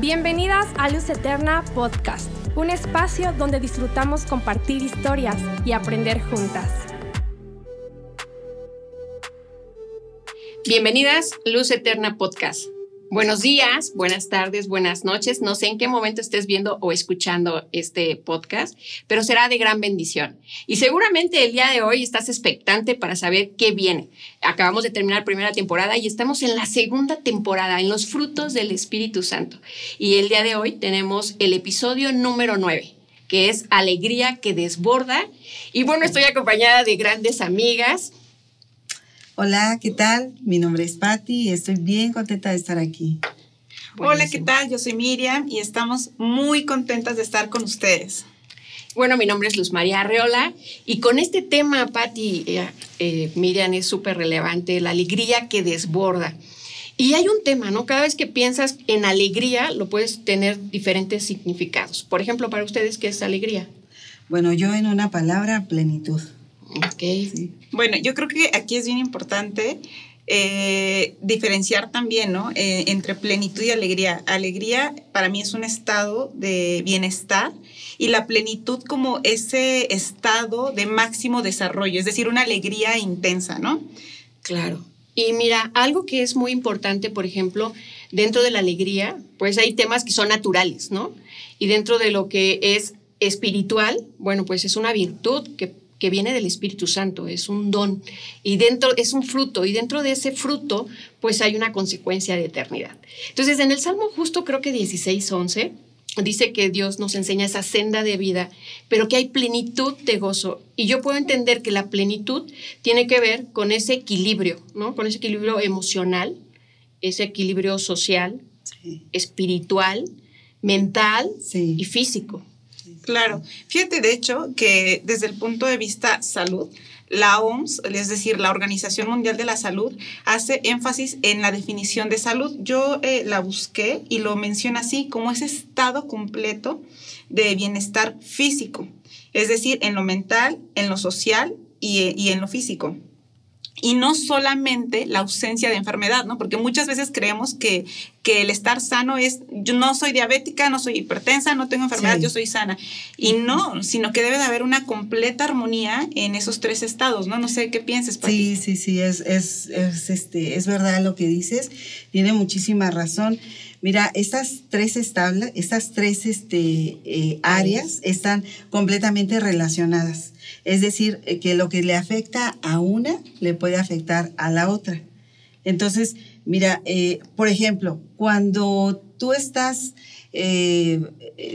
Bienvenidas a Luz Eterna Podcast, un espacio donde disfrutamos compartir historias y aprender juntas. Bienvenidas Luz Eterna Podcast. Buenos días, buenas tardes, buenas noches. No sé en qué momento estés viendo o escuchando este podcast, pero será de gran bendición. Y seguramente el día de hoy estás expectante para saber qué viene. Acabamos de terminar primera temporada y estamos en la segunda temporada, en los frutos del Espíritu Santo. Y el día de hoy tenemos el episodio número 9 que es Alegría que desborda. Y bueno, estoy acompañada de grandes amigas Hola, ¿qué tal? Mi nombre es Patti y estoy bien contenta de estar aquí. Hola, ¿qué tal? Yo soy Miriam y estamos muy contentas de estar con ustedes. Bueno, mi nombre es Luz María Arreola y con este tema, Patti, eh, eh, Miriam, es súper relevante, la alegría que desborda. Y hay un tema, ¿no? Cada vez que piensas en alegría, lo puedes tener diferentes significados. Por ejemplo, para ustedes, ¿qué es alegría? Bueno, yo en una palabra, plenitud. Ok. Bueno, yo creo que aquí es bien importante eh, diferenciar también, ¿no? Eh, entre plenitud y alegría. Alegría para mí es un estado de bienestar y la plenitud como ese estado de máximo desarrollo, es decir, una alegría intensa, ¿no? Claro. Y mira, algo que es muy importante, por ejemplo, dentro de la alegría, pues hay temas que son naturales, ¿no? Y dentro de lo que es espiritual, bueno, pues es una virtud que que viene del Espíritu Santo, es un don y dentro es un fruto y dentro de ese fruto pues hay una consecuencia de eternidad. Entonces en el Salmo justo creo que 16, 11 dice que Dios nos enseña esa senda de vida, pero que hay plenitud de gozo. Y yo puedo entender que la plenitud tiene que ver con ese equilibrio, ¿no? Con ese equilibrio emocional, ese equilibrio social, espiritual, mental y físico. Claro. Fíjate, de hecho, que desde el punto de vista salud, la OMS, es decir, la Organización Mundial de la Salud, hace énfasis en la definición de salud. Yo eh, la busqué y lo menciona así como ese estado completo de bienestar físico, es decir, en lo mental, en lo social y, y en lo físico y no solamente la ausencia de enfermedad, ¿no? Porque muchas veces creemos que, que el estar sano es, yo no soy diabética, no soy hipertensa, no tengo enfermedad, yo soy sana. Y no, sino que debe de haber una completa armonía en esos tres estados, ¿no? No sé qué pienses. Sí, sí, sí, es, es, es, este, es verdad lo que dices, tiene muchísima razón. Mira, estas tres establas, estas tres este, eh, áreas están completamente relacionadas. Es decir, eh, que lo que le afecta a una le puede afectar a la otra. Entonces, mira, eh, por ejemplo, cuando tú estás, eh,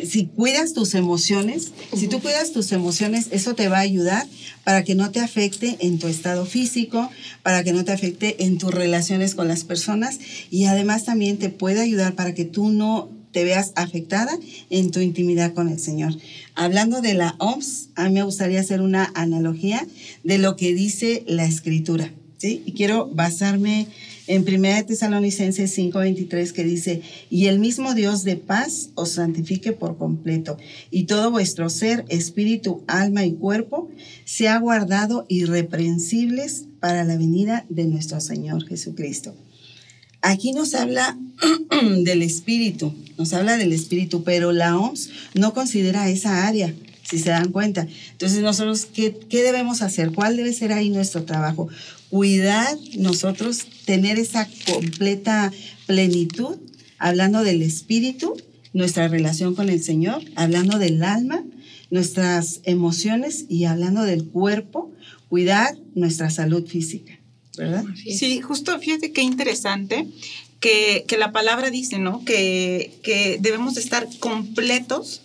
si cuidas tus emociones, si tú cuidas tus emociones, eso te va a ayudar para que no te afecte en tu estado físico, para que no te afecte en tus relaciones con las personas y además también te puede ayudar para que tú no te veas afectada en tu intimidad con el Señor. Hablando de la OMS, a mí me gustaría hacer una analogía de lo que dice la Escritura, ¿sí? Y quiero basarme en 1 Tesalonicenses 5:23 que dice, y el mismo Dios de paz os santifique por completo, y todo vuestro ser, espíritu, alma y cuerpo, sea guardado irreprensibles para la venida de nuestro Señor Jesucristo. Aquí nos habla del espíritu, nos habla del espíritu, pero la OMS no considera esa área, si se dan cuenta. Entonces, nosotros, ¿qué, qué debemos hacer? ¿Cuál debe ser ahí nuestro trabajo? Cuidar nosotros, tener esa completa plenitud, hablando del espíritu, nuestra relación con el Señor, hablando del alma, nuestras emociones y hablando del cuerpo, cuidar nuestra salud física. ¿verdad? Sí, justo fíjate qué interesante que, la palabra dice, ¿no? Que, que debemos de estar completos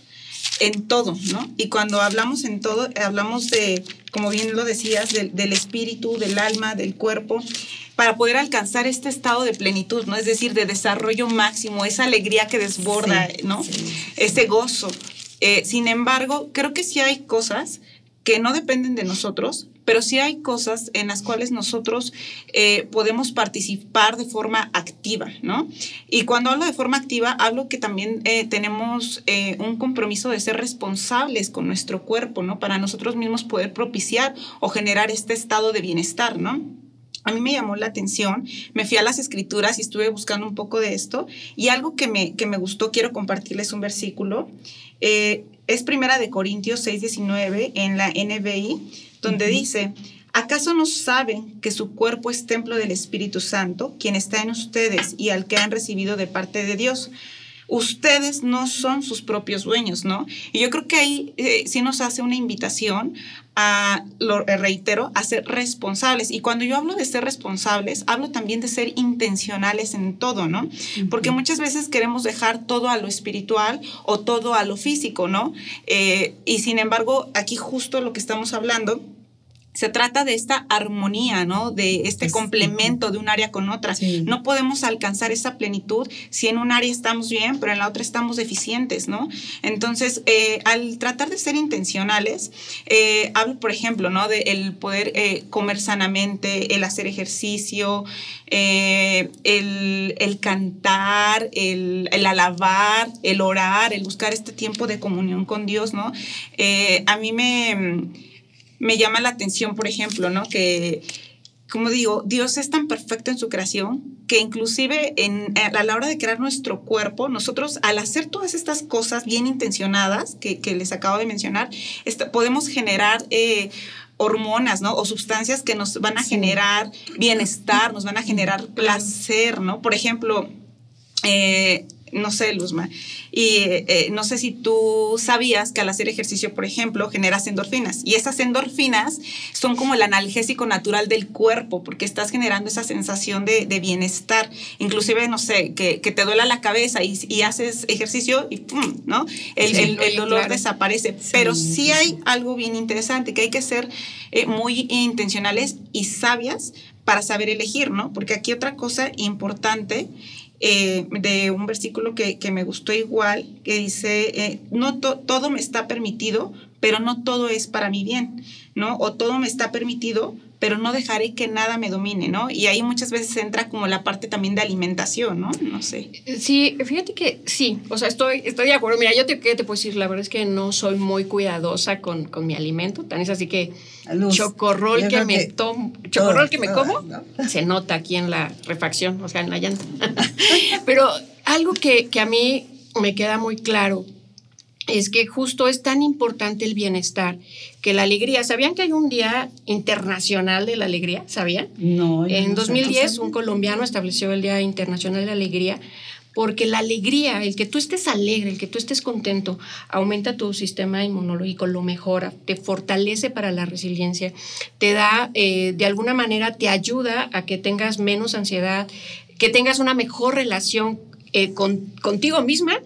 en todo, ¿no? Y cuando hablamos en todo, hablamos de, como bien lo decías, del, espíritu, del alma, del cuerpo, para poder alcanzar este estado de plenitud, ¿no? Es decir, de desarrollo máximo, esa alegría que desborda, ¿no? Ese gozo. Eh, sin embargo, creo que sí hay cosas que no dependen de nosotros, pero sí hay cosas en las cuales nosotros eh, podemos participar de forma activa, ¿no? Y cuando hablo de forma activa, hablo que también eh, tenemos eh, un compromiso de ser responsables con nuestro cuerpo, ¿no? Para nosotros mismos poder propiciar o generar este estado de bienestar, ¿no? a mí me llamó la atención, me fui a las escrituras y estuve buscando un poco de esto y algo que me, que me gustó, quiero compartirles un versículo, es Primera de Corintios 6:19 en la NBI, donde dice, ¿acaso no saben que su cuerpo es templo del Espíritu Santo, quien está en ustedes y al que han recibido de parte de Dios? ustedes no son sus propios dueños, ¿no? Y yo creo que ahí eh, sí nos hace una invitación a, lo eh, reitero, a ser responsables. Y cuando yo hablo de ser responsables, hablo también de ser intencionales en todo, ¿no? Porque muchas veces queremos dejar todo a lo espiritual o todo a lo físico, ¿no? Eh, y sin embargo, aquí justo lo que estamos hablando se trata de esta armonía, ¿no? De este complemento de un área con otra. No podemos alcanzar esa plenitud si en un área estamos bien, pero en la otra estamos deficientes, ¿no? Entonces, eh, al tratar de ser intencionales, eh, hablo, por ejemplo, ¿no? De el poder eh, comer sanamente, el hacer ejercicio, el, el, cantar, el, el, alabar, el orar, el buscar este tiempo de comunión con Dios, ¿no? a mí me me llama la atención, por ejemplo, ¿no? Que, como digo, Dios es tan perfecto en su creación que inclusive en, a la hora de crear nuestro cuerpo, nosotros al hacer todas estas cosas bien intencionadas que, les acabo de mencionar, podemos generar... Eh, hormonas, ¿no? O sustancias que nos van a generar bienestar, nos van a generar placer, ¿no? Por ejemplo, eh, no sé, Luzma. Y eh, no sé si tú sabías que al hacer ejercicio, por ejemplo, generas endorfinas. Y esas endorfinas son como el analgésico natural del cuerpo, porque estás generando esa sensación de, bienestar. Inclusive, no sé, que, te duela la cabeza y, haces ejercicio y ¡pum! ¿no? El, dolor desaparece. Pero sí hay algo bien interesante, que hay que ser eh, muy intencionales y sabias para saber elegir, ¿no? Porque aquí otra cosa importante eh, de un versículo que, me gustó igual, que dice, eh, no todo me está permitido, pero no todo es para mi bien, ¿no? O todo me está permitido, pero no dejaré que nada me domine, ¿no? Y ahí muchas veces entra como la parte también de alimentación, ¿no? No sé. Sí, fíjate que sí, o sea, estoy, estoy de acuerdo. Mira, yo te, ¿qué te puedo decir? La verdad es que no soy muy cuidadosa con, con mi alimento, tan es así que chocorrol que me tomo, chocorrol que me como, se nota aquí en la refacción, o sea, en la llanta. pero algo que, que a mí me queda muy claro es que justo es tan importante el bienestar que la alegría. ¿Sabían que hay un día internacional de la alegría? ¿Sabían? No. En 2010 un colombiano estableció el Día Internacional de la Alegría porque la alegría, el que tú estés alegre, el que tú estés contento, aumenta tu sistema inmunológico, lo mejora, te fortalece para la resiliencia, te da, eh, de alguna manera, te ayuda a que tengas menos ansiedad, que tengas una mejor relación eh, con, contigo misma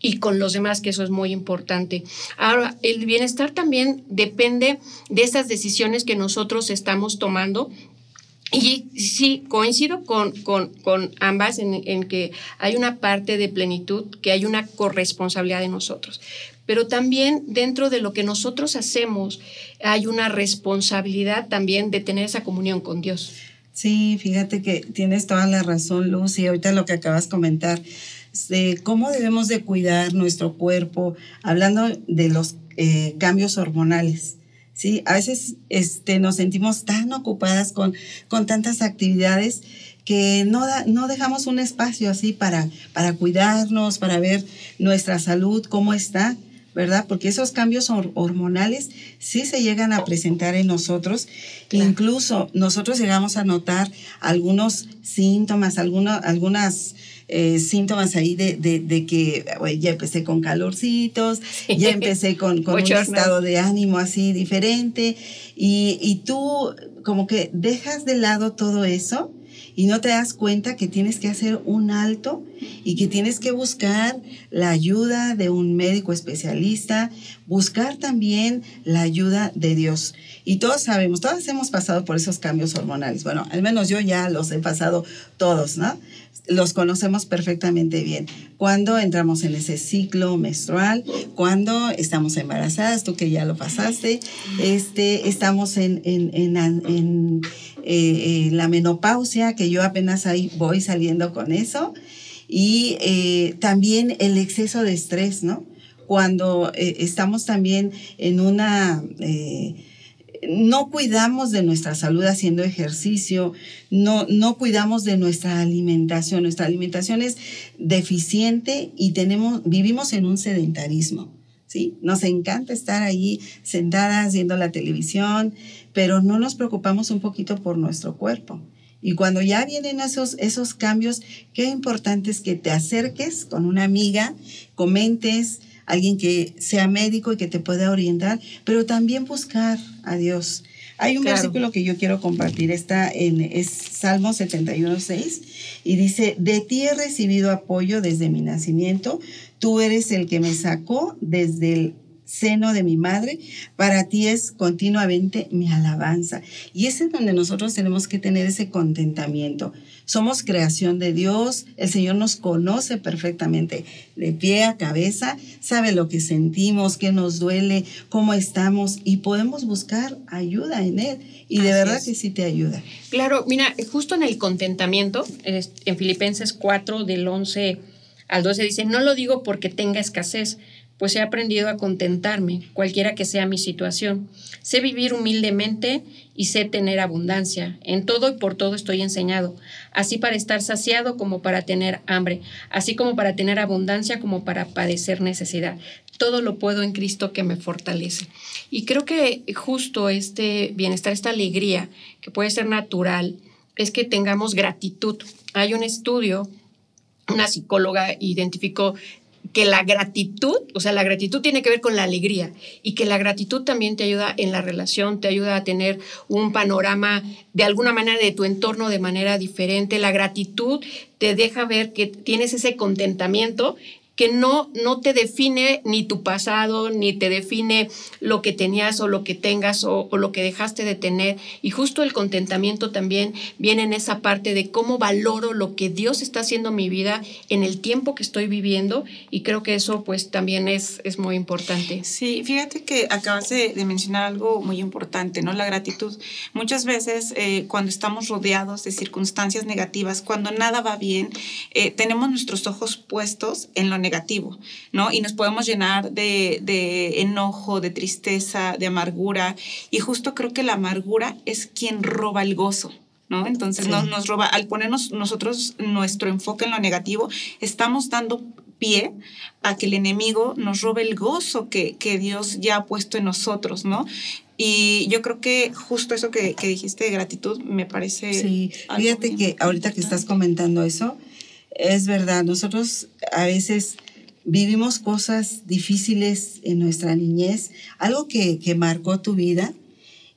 y con los demás, que eso es muy importante. Ahora, el bienestar también depende de esas decisiones que nosotros estamos tomando. Y sí, coincido con, con, con ambas en, en, que hay una parte de plenitud, que hay una corresponsabilidad de nosotros. Pero también dentro de lo que nosotros hacemos hay una responsabilidad también de tener esa comunión con Dios. Sí, fíjate que tienes toda la razón, Lucy. Ahorita lo que acabas de comentar, de cómo debemos de cuidar nuestro cuerpo, hablando de los eh, cambios hormonales. ¿sí? A veces este, nos sentimos tan ocupadas con, con tantas actividades que no, no dejamos un espacio así para, para cuidarnos, para ver nuestra salud, cómo está, ¿verdad? Porque esos cambios hormonales sí se llegan a presentar en nosotros. Incluso nosotros llegamos a notar algunos síntomas, algunas algunas eh, síntomas ahí de, de, que ya empecé con calorcitos, ya empecé con, con un estado de ánimo así diferente. Y, y tú como que dejas de lado todo eso y no te das cuenta que tienes que hacer un alto y que tienes que buscar la ayuda de un médico especialista, buscar también la ayuda de Dios. Y todos sabemos, todos hemos pasado por esos cambios hormonales. Bueno, al menos yo ya los he pasado todos, ¿no? los conocemos perfectamente bien. Cuando entramos en ese ciclo menstrual, cuando estamos embarazadas, tú que ya lo pasaste, este, estamos en, en, en, eh, la menopausia, que yo apenas ahí voy saliendo con eso, y eh, también el exceso de estrés, ¿no? Cuando eh, estamos también en una no cuidamos de nuestra salud haciendo ejercicio, no, no cuidamos de nuestra alimentación. Nuestra alimentación es deficiente y tenemos, vivimos en un sedentarismo. ¿Sí? Nos encanta estar ahí sentadas viendo la televisión, pero no nos preocupamos un poquito por nuestro cuerpo. Y cuando ya vienen esos, esos cambios, qué importante es que te acerques con una amiga, comentes, alguien que sea médico y que te pueda orientar, pero también buscar a Dios. Hay un versículo que yo quiero compartir, está en es Salmo 71.6 y dice, de ti he recibido apoyo desde mi nacimiento, tú eres el que me sacó desde el seno de mi madre, para ti es continuamente mi alabanza. Y es en donde nosotros tenemos que tener ese contentamiento. Somos creación de Dios, el Señor nos conoce perfectamente, de pie a cabeza, sabe lo que sentimos, qué nos duele, cómo estamos y podemos buscar ayuda en Él. Y de verdad que sí te ayuda. Claro, mira, justo en el contentamiento, en Filipenses 4 del 11 al 12 dice, no lo digo porque tenga escasez, pues he aprendido a contentarme, cualquiera que sea mi situación. Sé vivir humildemente y sé tener abundancia. En todo y por todo estoy enseñado, así para estar saciado como para tener hambre, así como para tener abundancia como para padecer necesidad. Todo lo puedo en Cristo que me fortalece. Y creo que justo este bienestar, esta alegría, que puede ser natural, es que tengamos gratitud. Hay un estudio una psicóloga identificó que la gratitud, o sea, la gratitud tiene que ver con la alegría y que la gratitud también te ayuda en la relación, te ayuda a tener un panorama de alguna manera de tu entorno de manera diferente. La gratitud te deja ver que tienes ese contentamiento que no, no te define ni tu pasado, ni te define lo que tenías o lo que tengas o, lo que dejaste de tener. Y justo el contentamiento también viene en esa parte de cómo valoro lo que Dios está haciendo en mi vida en el tiempo que estoy viviendo. Y creo que eso pues también es, es muy importante. Sí, fíjate que acabas de, mencionar algo muy importante, ¿no? La gratitud. Muchas veces eh, cuando estamos rodeados de circunstancias negativas, cuando nada va bien, eh, tenemos nuestros ojos puestos en lo negativo, ¿no? Y nos podemos llenar de, enojo, de tristeza, de amargura. Y justo creo que la amargura es quien roba el gozo. ¿No? Entonces nos, roba, al ponernos nosotros nuestro enfoque en lo negativo, estamos dando pie a que el enemigo nos robe el gozo que, Dios ya ha puesto en nosotros, ¿no? Y yo creo que justo eso que, dijiste de gratitud me parece... Sí, fíjate que ahorita que estás comentando eso, es verdad, nosotros a veces vivimos cosas difíciles en nuestra niñez, algo que, marcó tu vida,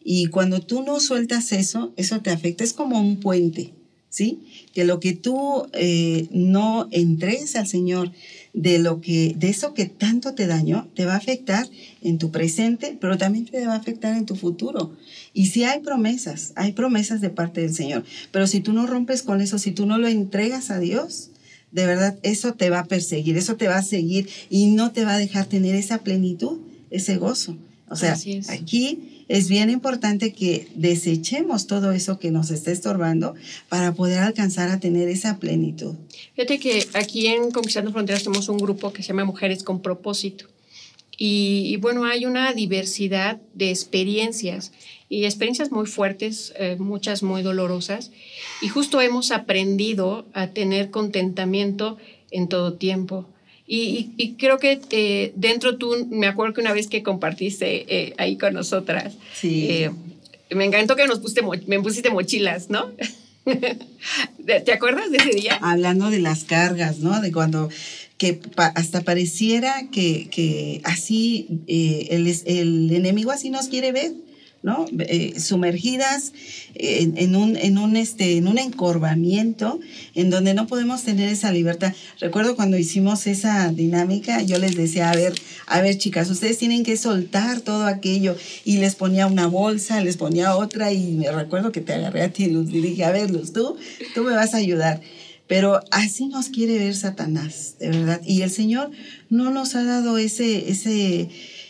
y cuando tú no sueltas eso, eso te afecta, es como un puente, ¿sí? Que lo que tú eh, no entregues al Señor de lo que, de eso que tanto te dañó, te va a afectar en tu presente, pero también te va a afectar en tu futuro. Y si hay promesas, hay promesas de parte del Señor, pero si tú no rompes con eso, si tú no lo entregas a Dios, de verdad, eso te va a perseguir, eso te va a seguir y no te va a dejar tener esa plenitud, ese gozo. O sea, aquí es bien importante que desechemos todo eso que nos está estorbando para poder alcanzar a tener esa plenitud. Fíjate que aquí en Conquistando Fronteras tenemos un grupo que se llama Mujeres con Propósito. Y, bueno, hay una diversidad de experiencias y experiencias muy fuertes, eh, muchas muy dolorosas. Y justo hemos aprendido a tener contentamiento en todo tiempo. Y, creo que eh, dentro tú, me acuerdo que una vez que compartiste eh, ahí con nosotras, me encantó que nos pusiste, me pusiste mochilas, ¿no? ¿Te acuerdas de ese día? Hablando de las cargas, ¿no? De cuando que hasta pareciera que, así eh, el, el, enemigo así nos quiere ver. ¿No? Eh, sumergidas en, un, en, un, este, en un encorvamiento en donde no podemos tener esa libertad. Recuerdo cuando hicimos esa dinámica, yo les decía, a ver, a ver chicas, ustedes tienen que soltar todo aquello y les ponía una bolsa, les ponía otra y me recuerdo que te agarré a ti, Luz, y dije, a ver, Luz, tú, tú me vas a ayudar. Pero así nos quiere ver Satanás, de verdad. Y el Señor no nos ha dado ese, ese,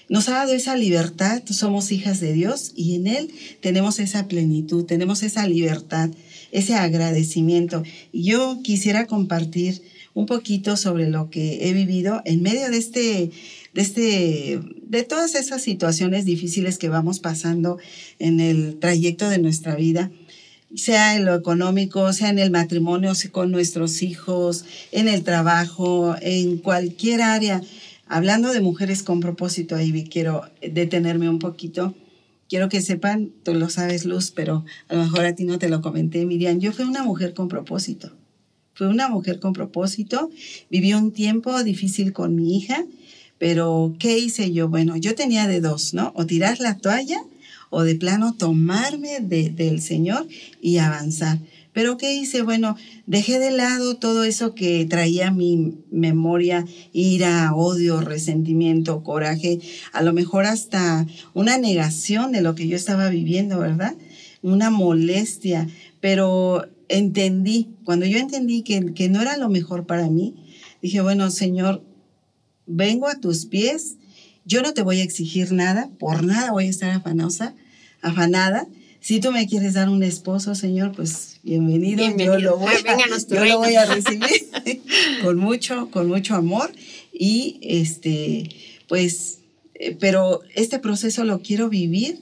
nos ha dado esa libertad. Somos hijas de Dios y en Él tenemos esa plenitud, tenemos esa libertad, ese agradecimiento. Yo quisiera compartir un poquito sobre lo que he vivido en medio de este, de este de todas esas situaciones difíciles que vamos pasando en el trayecto de nuestra vida, sea en lo económico, sea en el matrimonio, sea con nuestros hijos, en el trabajo, en cualquier área. Hablando de mujeres con propósito, ahí quiero detenerme un poquito. Quiero que sepan, tú lo sabes, Luz, pero a lo mejor a ti no te lo comenté, Miriam. Yo fui una mujer con propósito. Fui una mujer con propósito. Viví un tiempo difícil con mi hija, pero ¿qué hice yo? Bueno, yo tenía de dos, ¿no? O tirar la toalla o de plano tomarme del Señor y avanzar. Pero ¿qué hice? Bueno, dejé de lado todo eso que traía mi memoria, ira, odio, resentimiento, coraje, a lo mejor hasta una negación de lo que yo estaba viviendo, ¿verdad? Una molestia, pero entendí, cuando yo entendí que, que no era lo mejor para mí, dije, bueno, Señor, vengo a tus pies, yo no te voy a exigir nada, por nada voy a estar afanosa, afanada. Si tú me quieres dar un esposo, Señor, pues bienvenido. Yo lo voy a, yo lo voy a recibir con mucho, con mucho amor. Y este, pues, eh, pero este proceso lo quiero vivir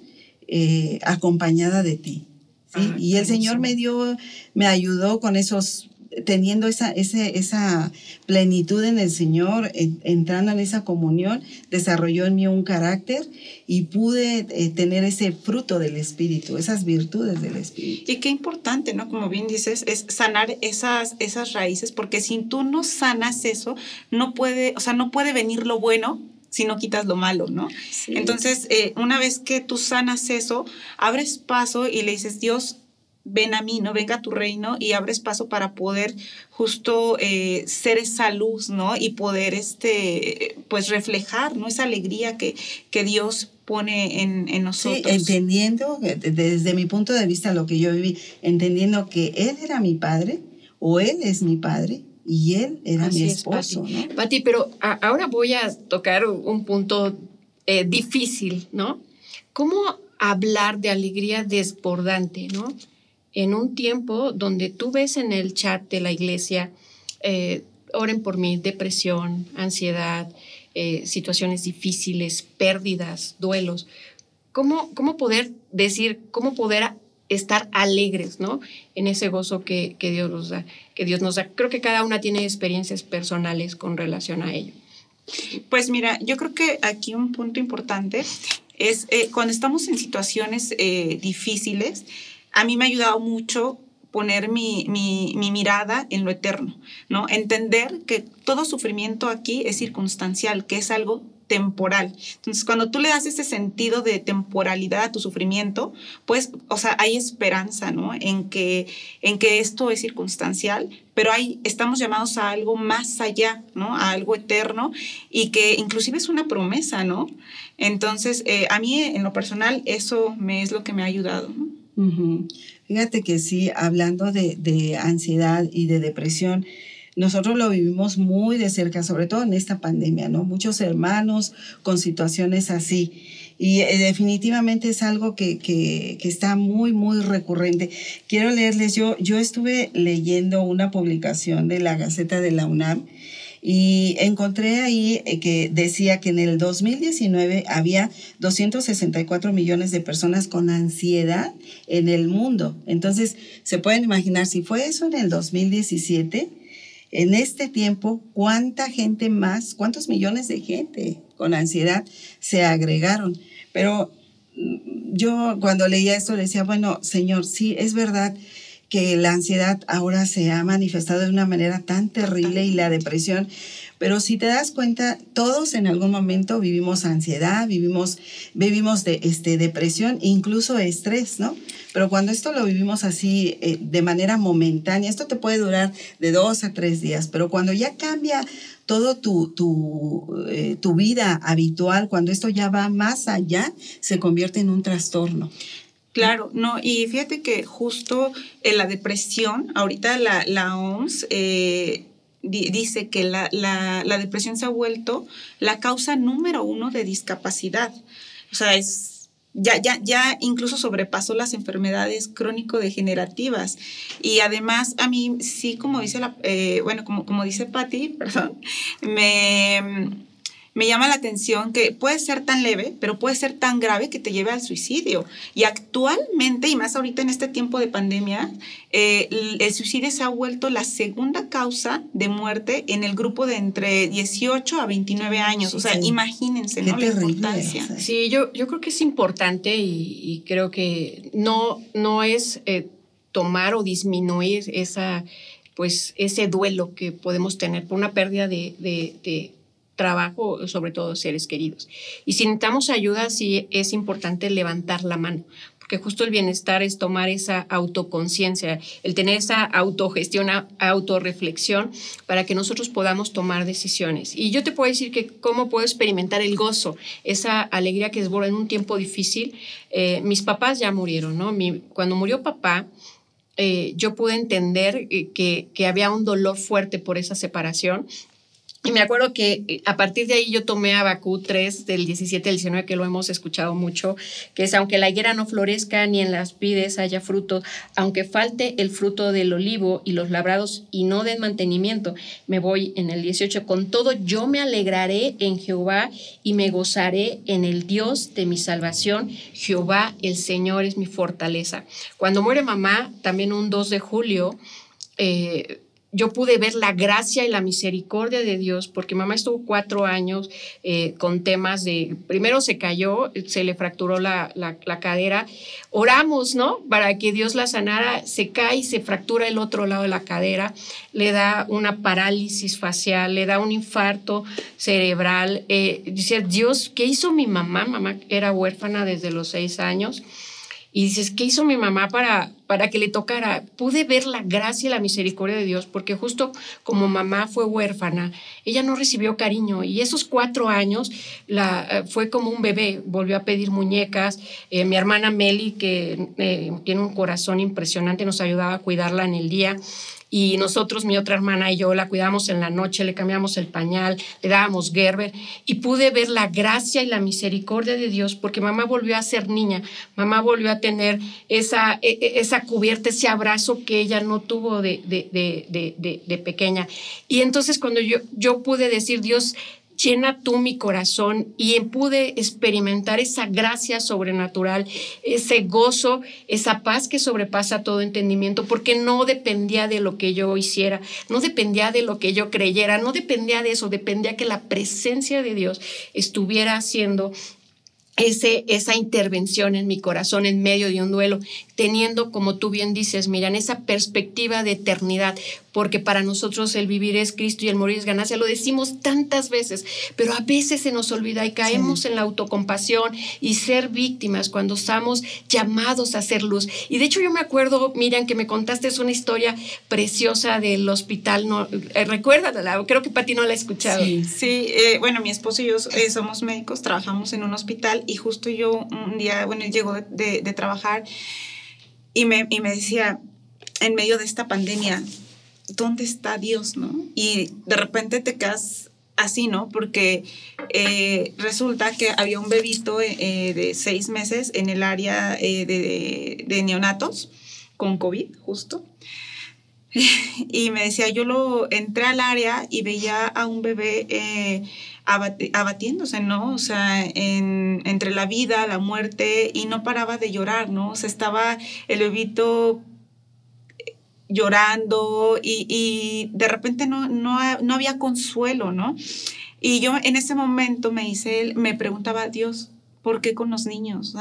eh, acompañada de ti. ¿sí? Ah, y el Señor me dio, me ayudó con esos teniendo esa, esa plenitud en el Señor, entrando en esa comunión, desarrolló en mí un carácter y pude eh, tener ese fruto del Espíritu, esas virtudes del Espíritu. Y qué importante, ¿no? Como bien dices, es sanar esas, esas raíces, porque si tú no sanas eso, no puede, o sea, no puede venir lo bueno si no quitas lo malo, ¿no? Entonces, eh, una vez que tú sanas eso, abres paso y le dices, Dios, ven a mí, ¿no? Venga a tu reino y abres paso para poder justo eh, ser esa luz, ¿no? Y poder, este, pues, reflejar, ¿no? Esa alegría que, que Dios pone en, en nosotros. Sí, entendiendo, desde mi punto de vista, lo que yo viví, entendiendo que Él era mi padre, o Él es mi padre, y Él era mi esposo, ¿no? Pati, pero ahora voy a tocar un punto eh, difícil, ¿no? ¿Cómo hablar de alegría desbordante, ¿no? En un tiempo donde tú ves en el chat de la iglesia, eh, oren por mí, depresión, ansiedad, eh, situaciones difíciles, pérdidas, duelos. ¿Cómo, ¿Cómo poder decir, cómo poder estar alegres, ¿no? En ese gozo que, Dios nos da, que Dios nos da. Creo que cada una tiene experiencias personales con relación a ello. Pues mira, yo creo que aquí un punto importante es eh, cuando estamos en situaciones difíciles, a mí me ha ayudado mucho poner mi, mirada en lo eterno, ¿no? Entender que todo sufrimiento aquí es circunstancial, que es algo temporal. Entonces, cuando tú le das ese sentido de temporalidad a tu sufrimiento, pues, o sea, hay esperanza, ¿no? En que, en que esto es circunstancial, pero hay, estamos llamados a algo más allá, ¿no? A algo eterno y que inclusive es una promesa, ¿no? Entonces, eh, a mí en lo personal eso me es lo que me ha ayudado, ¿no? Fíjate que sí, hablando de, ansiedad y de depresión, nosotros lo vivimos muy de cerca, sobre todo en esta pandemia, ¿no? Muchos hermanos con situaciones así. Y eh, definitivamente es algo que, que, que, está muy, muy recurrente. Quiero leerles, yo, yo estuve leyendo una publicación de la Gaceta de la UNAM y encontré ahí eh, que decía que en el 2019 había 264 millones de personas con ansiedad en el mundo. Entonces, se pueden imaginar, si fue eso en el 2017, en este tiempo, ¿cuánta gente más, cuántos millones de gente con ansiedad se agregaron? Pero mm, yo cuando leía esto decía, bueno, Señor, sí, es verdad que la ansiedad ahora se ha manifestado de una manera tan terrible y la depresión. Pero si te das cuenta, todos en algún momento vivimos ansiedad, vivimos, vivimos de este, depresión, incluso estrés, ¿no? Pero cuando esto lo vivimos así eh, de manera momentánea, esto te puede durar de dos a tres días, pero cuando ya cambia todo tu, tu, eh, tu vida habitual, cuando esto ya va más allá, se convierte en un trastorno. Claro, no, y fíjate que justo en la depresión, ahorita la, la OMS eh, dice que la, la, depresión se ha vuelto la causa número uno de discapacidad. O sea, es ya, ya, ya incluso sobrepasó las enfermedades crónico-degenerativas. Y además, a mí sí, como dice la, eh, bueno, como, como dice Patti, perdón, me me llama la atención que puede ser tan leve, pero puede ser tan grave que te lleve al suicidio. Y actualmente, y más ahorita en este tiempo de pandemia, eh, el, suicidio se ha vuelto la segunda causa de muerte en el grupo de entre 18 a 29 años. o sea, imagínense, ¿no? La importancia. Sí, yo, yo creo que es importante y, creo que no, no es eh, tomar o disminuir esa pues ese duelo que podemos tener por una pérdida de, de, trabajo, sobre todo seres queridos. Y si necesitamos ayuda, sí es importante levantar la mano, porque justo el bienestar es tomar esa autoconciencia, el tener esa autogestión, autorreflexión para que nosotros podamos tomar decisiones. Y yo te puedo decir que cómo puedo experimentar el gozo, esa alegría que es en un tiempo difícil. Eh, mis papás ya murieron, ¿no? Mi, cuando murió papá, eh, yo pude entender eh, que, que, había un dolor fuerte por esa separación y me acuerdo que eh, a partir de ahí yo tomé Abacú 3 del 17 al 19, que lo hemos escuchado mucho, que es aunque la higuera no florezca ni en las vides haya fruto, aunque falte el fruto del olivo y los labrados y no den mantenimiento, me voy en el 18, con todo yo me alegraré en Jehová y me gozaré en el Dios de mi salvación. Jehová el Señor es mi fortaleza. Cuando muere mamá, también un 2 de julio, eh, yo pude ver la gracia y la misericordia de Dios, porque mamá estuvo cuatro años eh, con temas de, primero se cayó, se le fracturó la, la, cadera, oramos, ¿no? Para que Dios la sanara, se cae se fractura el otro lado de la cadera, le da una parálisis facial, le da un infarto cerebral. Eh, dice, Dios, ¿qué hizo mi mamá? Mamá era huérfana desde los seis años y dices, ¿qué hizo mi mamá para, para que le tocara? Pude ver la gracia y la misericordia de Dios, porque justo como mamá fue huérfana, ella no recibió cariño y esos cuatro años la, eh, fue como un bebé, volvió a pedir muñecas. Eh, mi hermana Meli, que eh, tiene un corazón impresionante, nos ayudaba a cuidarla en el día y nosotros, mi otra hermana y yo, la cuidamos en la noche, le cambiamos el pañal, le dábamos Gerber y pude ver la gracia y la misericordia de Dios porque mamá volvió a ser niña, mamá volvió a tener esa, e, e, esa cubierta, ese abrazo que ella no tuvo de, de, de, de pequeña. Y entonces cuando yo, yo pude decir, Dios, llena tú mi corazón y pude experimentar esa gracia sobrenatural, ese gozo, esa paz que sobrepasa todo entendimiento, porque no dependía de lo que yo hiciera, no dependía de lo que yo creyera, no dependía de eso, dependía que la presencia de Dios estuviera haciendo ese, esa intervención en mi corazón en medio de un duelo, teniendo, como tú bien dices, miran, esa perspectiva de eternidad, porque para nosotros el vivir es Cristo y el morir es ganancia, lo decimos tantas veces, pero a veces se nos olvida y caemos en la autocompasión y ser víctimas cuando estamos llamados a ser luz. Y de hecho yo me acuerdo, Miriam, que me contaste es una historia preciosa del hospital, no, eh, recuérdala, creo que Pati no la ha escuchado. Sí, eh, bueno, mi esposo y yo eh, somos médicos, trabajamos en un hospital y justo yo un día, bueno, llegó de, de trabajar y me, y me decía, en medio de esta pandemia, ¿dónde está Dios, no? Y de repente te quedas así, ¿no? Porque eh, resulta que había un bebito eh, de seis meses en el área eh, de, de, neonatos con COVID, justo. Y me decía, yo lo entré al área y veía a un bebé abatiéndose, ¿no? O sea, en, entre la vida, la muerte, y no paraba de llorar, ¿no? O sea, estaba el bebito llorando y, de repente no, no, no, había consuelo, ¿no? Y yo en ese momento me hice, me preguntaba, Dios, ¿por qué con los niños?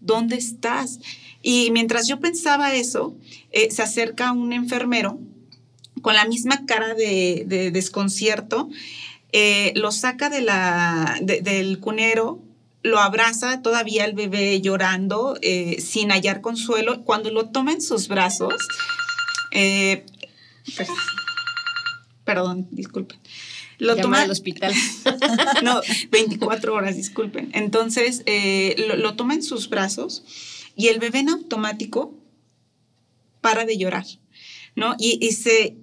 ¿Dónde estás? Y mientras yo pensaba eso, eh, se acerca un enfermero con la misma cara de, desconcierto, eh, lo saca de la, del cunero, lo abraza todavía el bebé llorando, eh, sin hallar consuelo. Cuando lo toma en sus brazos, eh, perdón, disculpen. Lo toma al hospital. no, 24 horas, disculpen. Entonces, lo, toma en sus brazos y el bebé en automático para de llorar, ¿no? Y,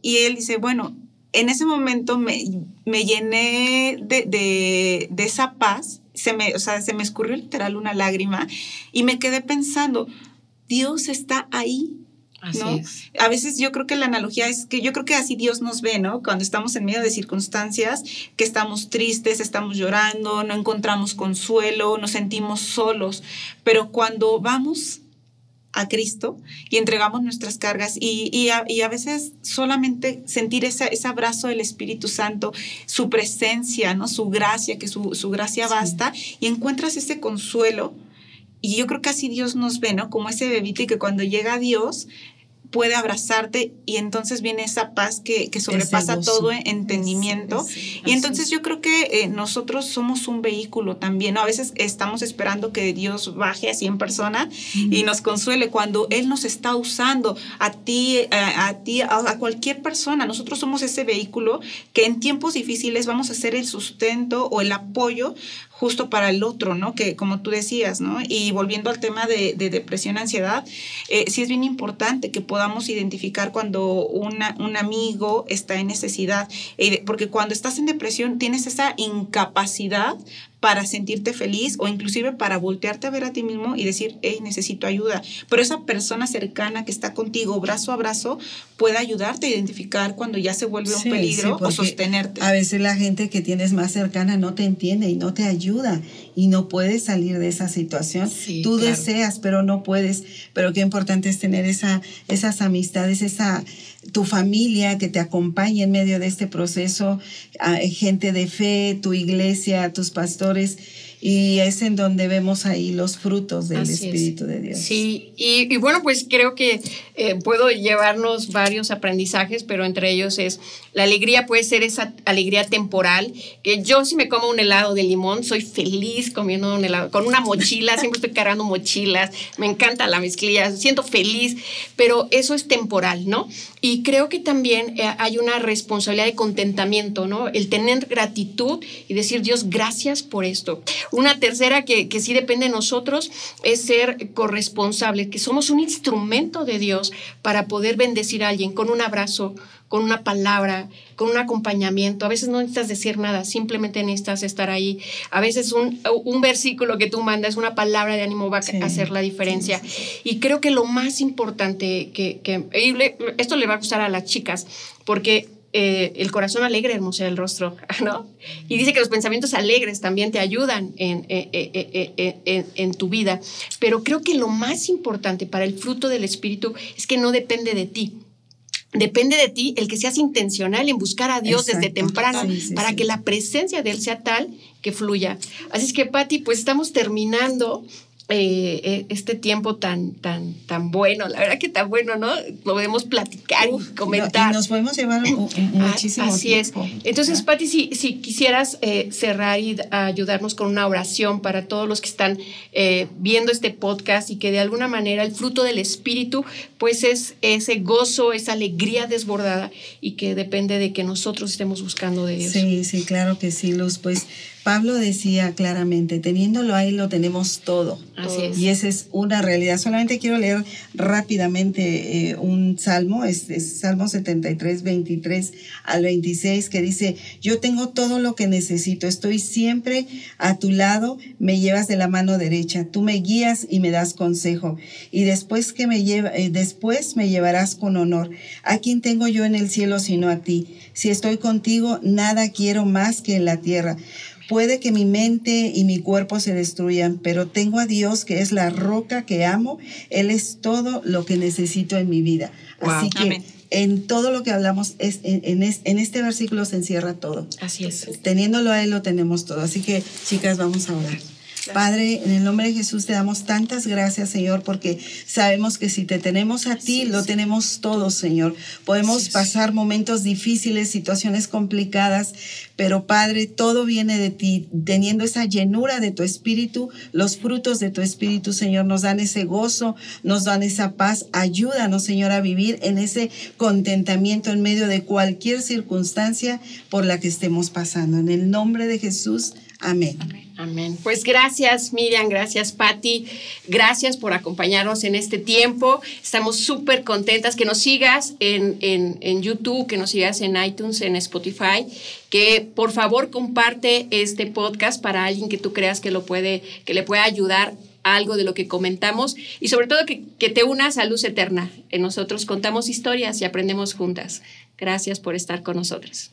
y él dice, bueno, en ese momento me, llené de, esa paz, se me, o sea, se me escurrió literal una lágrima y me quedé pensando, Dios está ahí, ¿no? A veces yo creo que la analogía es que yo creo que así Dios nos ve, ¿no? Cuando estamos en medio de circunstancias que estamos tristes, estamos llorando, no encontramos consuelo, nos sentimos solos, pero cuando vamos a Cristo y entregamos nuestras cargas y, y, a, veces solamente sentir ese, ese, abrazo del Espíritu Santo, su presencia, ¿no? su gracia, que su, su gracia basta y encuentras ese consuelo. Y yo creo que así Dios nos ve, ¿no? Como ese bebito y que cuando llega a Dios, puede abrazarte y entonces viene esa paz que, que sobrepasa todo entendimiento. y entonces yo creo que eh, nosotros somos un vehículo también, A veces estamos esperando que Dios baje así en persona y nos consuele cuando Él nos está usando a ti, a, ti, a, cualquier persona. Nosotros somos ese vehículo que en tiempos difíciles vamos a ser el sustento o el apoyo justo para el otro, ¿no? Que como tú decías, ¿no? Y volviendo al tema de, depresión, ansiedad, eh, sí es bien importante que podamos identificar cuando una, un amigo está en necesidad, eh, porque cuando estás en depresión tienes esa incapacidad para sentirte feliz o inclusive para voltearte a ver a ti mismo y decir, hey, necesito ayuda. Pero esa persona cercana que está contigo, brazo a brazo, puede ayudarte a identificar cuando ya se vuelve un peligro o sostenerte. A veces la gente que tienes más cercana no te entiende y no te ayuda y no puedes salir de esa situación. Tú deseas, pero no puedes. Pero qué importante es tener esa, esas amistades, esa tu familia que te acompañe en medio de este proceso, gente de fe, tu iglesia, tus pastores y es en donde vemos ahí los frutos del Espíritu de Dios. Sí, y, bueno, pues creo que eh, puedo llevarnos varios aprendizajes, pero entre ellos es la alegría puede ser esa alegría temporal, que yo si me como un helado de limón, soy feliz comiendo un helado, con una mochila, siempre estoy cargando mochilas, me encanta la mezclilla, siento feliz, pero eso es temporal, ¿no? Y creo que también eh, hay una responsabilidad de contentamiento, ¿no? El tener gratitud y decir, Dios, gracias por esto. Una tercera que, que sí depende de nosotros es ser corresponsable, que somos un instrumento de Dios para poder bendecir a alguien con un abrazo, con una palabra, con un acompañamiento. A veces no necesitas decir nada, simplemente necesitas estar ahí. A veces un, un versículo que tú mandas, una palabra de ánimo va a hacer la diferencia. Y creo que lo más importante que, que esto le va a gustar a las chicas, porque eh, el corazón alegre hermosa el rostro, ¿no? Y dice que los pensamientos alegres también te ayudan en, eh, eh, en, tu vida. Pero creo que lo más importante para el fruto del Espíritu es que no depende de ti. Depende de ti el que seas intencional en buscar a Dios desde temprano para que la presencia de Él sea tal que fluya. Así es que, Patti, pues estamos terminando eh, eh, este tiempo tan, tan, tan bueno, la verdad que tan bueno, ¿no? Podemos platicar y comentar. y nos podemos llevar muchísimo Así es. Entonces, Patti, si, si quisieras eh, cerrar y ayudarnos con una oración para todos los que están viendo este podcast y que de alguna manera el fruto del Espíritu, pues es ese gozo, esa alegría desbordada y que depende de que nosotros estemos buscando de Dios. Sí, sí, claro que sí, Luz. Pues Pablo decía claramente, teniéndolo ahí lo tenemos todo. Así es. Y esa es una realidad. Solamente quiero leer rápidamente eh, un salmo, es, Salmo 73, 23 al 26, que dice, yo tengo todo lo que necesito, estoy siempre a tu lado, me llevas de la mano derecha, tú me guías y me das consejo. Y después que me lleva, eh, después me llevarás con honor. ¿A quién tengo yo en el cielo sino a ti? Si estoy contigo, nada quiero más que en la tierra. Puede que mi mente y mi cuerpo se destruyan, pero tengo a Dios que es la roca que amo. Él es todo lo que necesito en mi vida. Así que en todo lo que hablamos, es, en, en, este versículo se encierra todo. Así es. Teniéndolo a Él lo tenemos todo. Así que, chicas, vamos a orar. Padre, en el nombre de Jesús te damos tantas gracias, Señor, porque sabemos que si te tenemos a ti, lo tenemos todo, Señor. Podemos pasar momentos difíciles, situaciones complicadas, pero Padre, todo viene de ti. Teniendo esa llenura de tu espíritu, los frutos de tu espíritu, Señor, nos dan ese gozo, nos dan esa paz. Ayúdanos, Señor, a vivir en ese contentamiento en medio de cualquier circunstancia por la que estemos pasando. En el nombre de Jesús. Amén. Amén. Pues gracias Miriam, gracias Patti, gracias por acompañarnos en este tiempo. Estamos súper contentas que nos sigas en, en, YouTube, que nos sigas en iTunes, en Spotify, que por favor comparte este podcast para alguien que tú creas que, lo puede, que le pueda ayudar algo de lo que comentamos y sobre todo que, que te unas a Luz Eterna. En nosotros contamos historias y aprendemos juntas. Gracias por estar con nosotros.